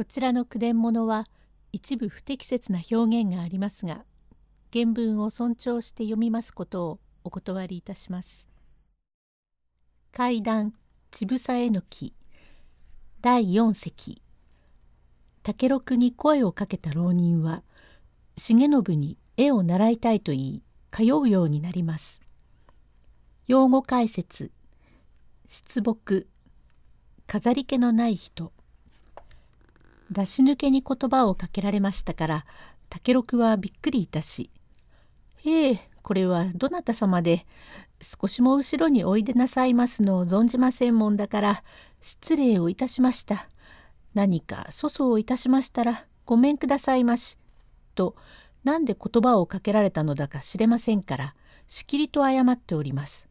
こちらの句伝物は一部不適切な表現がありますが原文を尊重して読みますことをお断りいたします。階段ちぶさえのき第4席。竹六に声をかけた浪人は重信に絵を習いたいと言い通うようになります。用語解説。出木飾り気のない人。出し抜けに言葉をかけられましたから竹六はびっくりいたし「へえこれはどなた様で少しも後ろにおいでなさいますのを存じませんもんだから失礼をいたしました。何か粗相をいたしましたらごめんくださいまし」と何で言葉をかけられたのだか知れませんからしきりと謝っております。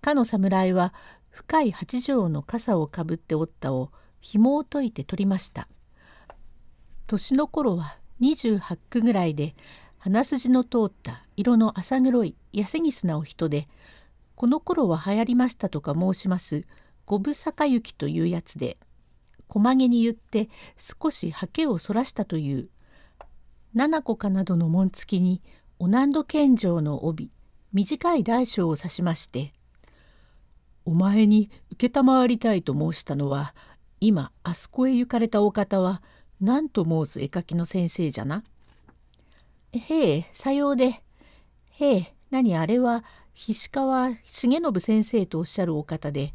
かの侍は深い八丈の傘をかぶっておったを紐を解いて取りました。年の頃は28区ぐらいで鼻筋の通った色の浅黒い痩せぎすなお人でこの頃は流行りましたとか申します五分坂行きというやつで細毛に言って少しハケをそらしたという七子かなどの紋付きにお難度献上の帯短い大小を指しまして「お前に承りたいと申したのは今あそこへ行かれたお方は何と申す絵描きの先生じゃな。へえ、さようで。へえ、何あれは、菱川重信先生とおっしゃるお方で、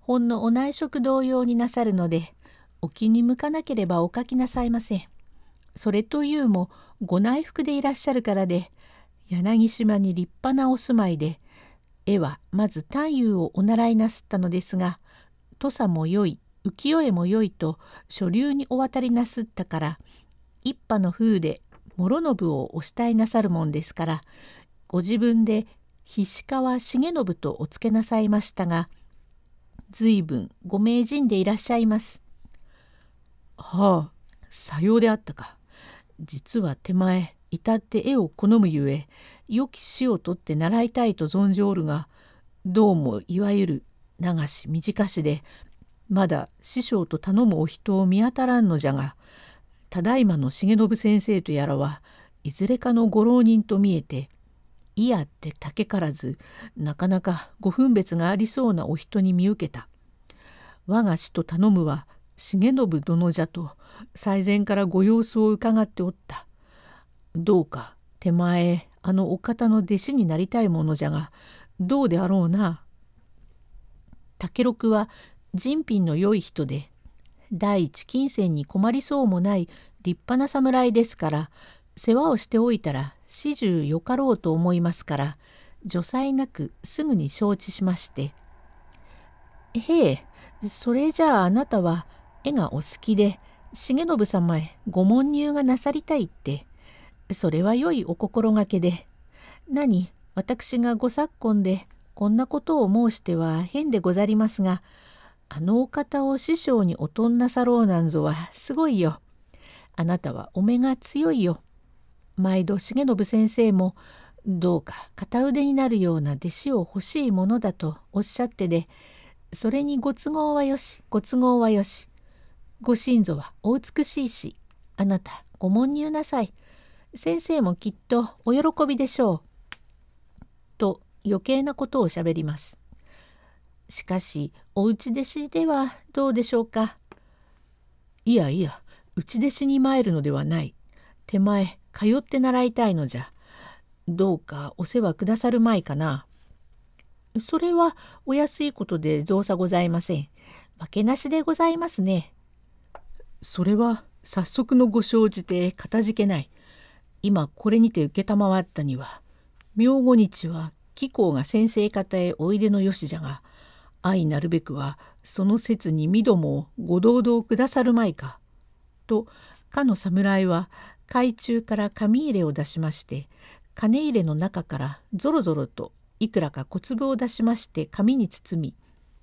ほんのお内職同様になさるので、お気に向かなければお描きなさいませ。それというも、ご内服でいらっしゃるからで、柳島に立派なお住まいで、絵はまず太夫をお習いなすったのですが、土佐も良い、浮世絵も良いと書流にお渡りなすったから一派の風で諸信をお慕いなさるもんですからご自分で菱川重信とおつけなさいましたが随分ご名人でいらっしゃいます。はあさようであったか。実は手前至って絵を好むゆえ良き死をとって習いたいと存じおるがどうもいわゆる流し短しでまだ師匠と頼むお人を見当たらんのじゃがただいまの重信先生とやらはいずれかのご浪人と見えていやって竹からずなかなかご分別がありそうなお人に見受けた。我が師と頼むは重信殿じゃと最前からご様子を伺っておった。どうか手前あのお方の弟子になりたいものじゃがどうであろうな。竹六は人品の良い人で第一金銭に困りそうもない立派な侍ですから世話をしておいたら始終よかろうと思いますから除災なくすぐに承知しまして「へえそれじゃああなたは絵がお好きで重信様へご問入がなさりたいってそれは良いお心がけで。何私がご昨今でこんなことを申しては変でござりますがあのお方を師匠におとんなさろうなんぞはすごいよ。あなたはお目が強いよ。毎度重信先生もどうか片腕になるような弟子を欲しいものだとおっしゃってでそれにご都合はよしご都合はよしご親祖はお美しいしあなたご問入なさい先生もきっとお喜びでしょう」と余計なことをしゃべります。しかしお内弟子ではどうでしょうか？いやいや内弟子に参るのではない。手前通って習いたいのじゃ。どうかお世話くださるまいかな。それはお安いことで造作ございません。負けなしでございますね。それは早速のご生じてかたじけない。今これにて承ったには明後日は貴公が先生方へおいでのよしじゃが愛なるべくはその説にみどもご同道くださるまいか」とかの侍は海中から紙入れを出しまして金入れの中からぞろぞろといくらか小粒を出しまして紙に包み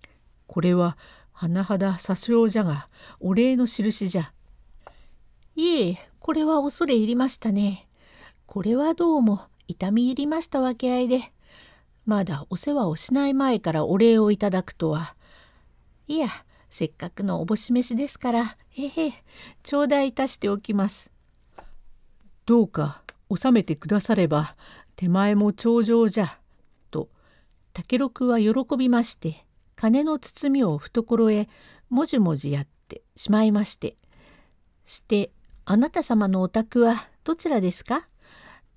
「これは甚だ詐称じゃがお礼の印じゃ」「いえこれは恐れ入りましたね。これはどうも痛み入りましたわけあいでまだお世話をしない前からお礼をいただくとは。いや、せっかくのおぼし飯ですからへへ頂戴いたしておきます。どうか収めてくだされば手前も頂上じゃ」と竹六は喜びまして金の包みを懐へもじもじやってしまいまして「してあなた様のお宅はどちらですか？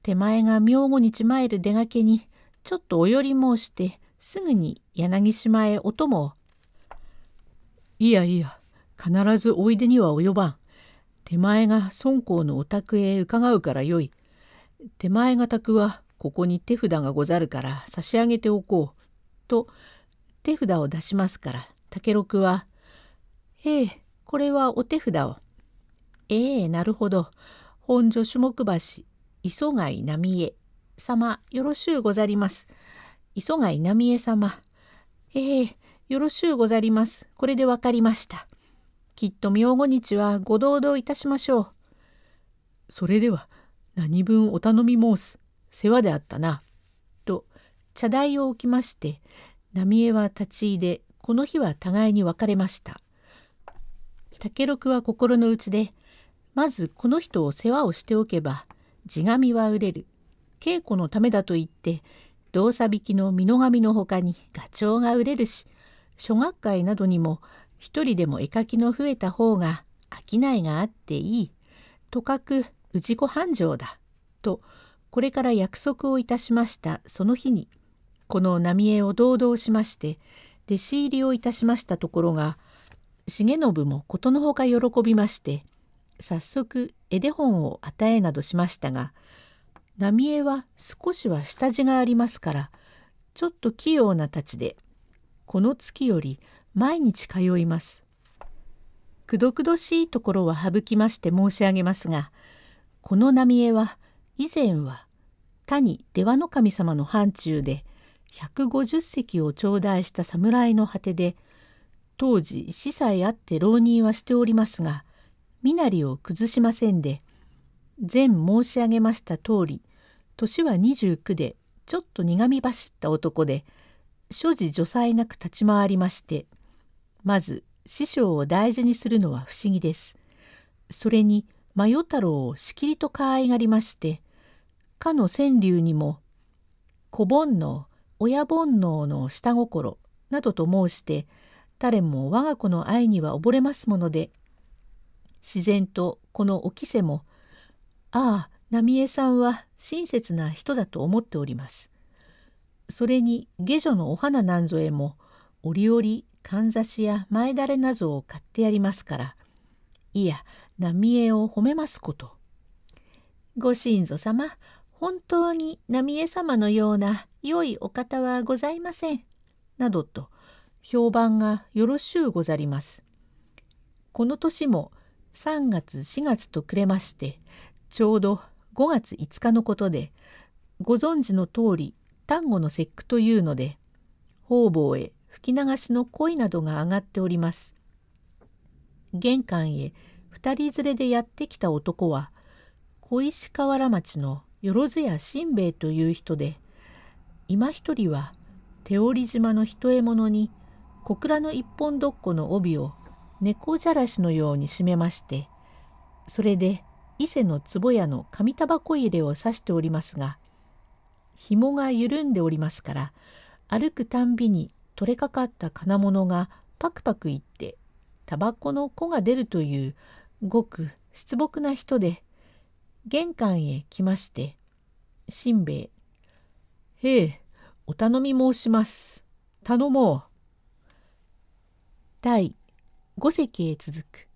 手前が明後日参る出がけにちょっとお寄り申してすぐに柳島へお供を。いやいや必ずおいでには及ばん。手前が孫公のお宅へ伺うからよい。手前が宅はここに手札がござるから差し上げておこう。と手札を出しますから竹六は「ええこれはお手札を」「ええなるほど本所種目橋磯貝浪江様よろしゅうござります。磯貝浪江様ええよろしゅうござります。これでわかりました。きっと明後日はご同道いたしましょう。それでは何分お頼み申す。世話であったな。と茶台を置きまして浪江は立ち入れこの日は互いに別れました。竹六は心の内でまずこの人を世話をしておけば地紙は売れる稽古のためだと言って動作引きの美濃紙のほかにガチョウが売れるし諸学会などにも一人でも絵描きの増えた方が商いがあっていい。とかく氏子繁盛だ。とこれから約束をいたしました。その日にこの浪江を堂々しまして弟子入りをいたしましたところが重信もことのほか喜びまして早速絵手本を与えなどしましたが浪江は少しは下地がありますからちょっと器用なたちでこの月より毎日通います。くどくどしいところは省きまして申し上げますがこの浪江は以前は谷出羽守様の範疇で150隻を頂戴した侍の果てで当時死さえあって浪人はしておりますが身なりを崩しませんで前申し上げました通り年は29でちょっと苦み走った男で所持除災なく立ち回りましてまず師匠を大事にするのは不思議です。それに真世太郎をしきりと可愛がりましてかの川柳にも「子煩悩親煩悩の下心」などと申して誰も我が子の愛には溺れますもので自然とこのおきせも「ああ浪江さんは親切な人だと思っております。それに下女のお花なんぞへも折々かんざしや前だれなどを買ってやりますからいや浪江を褒めますこと。ご親祖様本当に浪江様のような良いお方はございません。などと評判がよろしゅうござります。この年も3月4月とくれましてちょうど5月5日のことでご存知の通り端午の節句というので方々へ吹き流しの鯉などが上がっております。玄関へ二人連れでやってきた男は小石河原町のよろずやしんべヱという人で今一人は手織島の一獲物に小倉の一本どっこの帯を猫じゃらしのように締めましてそれで伊勢の壺屋の紙タバコ入れを刺しておりますが紐が緩んでおりますから歩くたんびに取れかかった金物がパクパクいってタバコの粉が出るというごく失朴な人で玄関へ来ましてしんべヱ「へえお頼み申します。頼もう」第五席へ続く。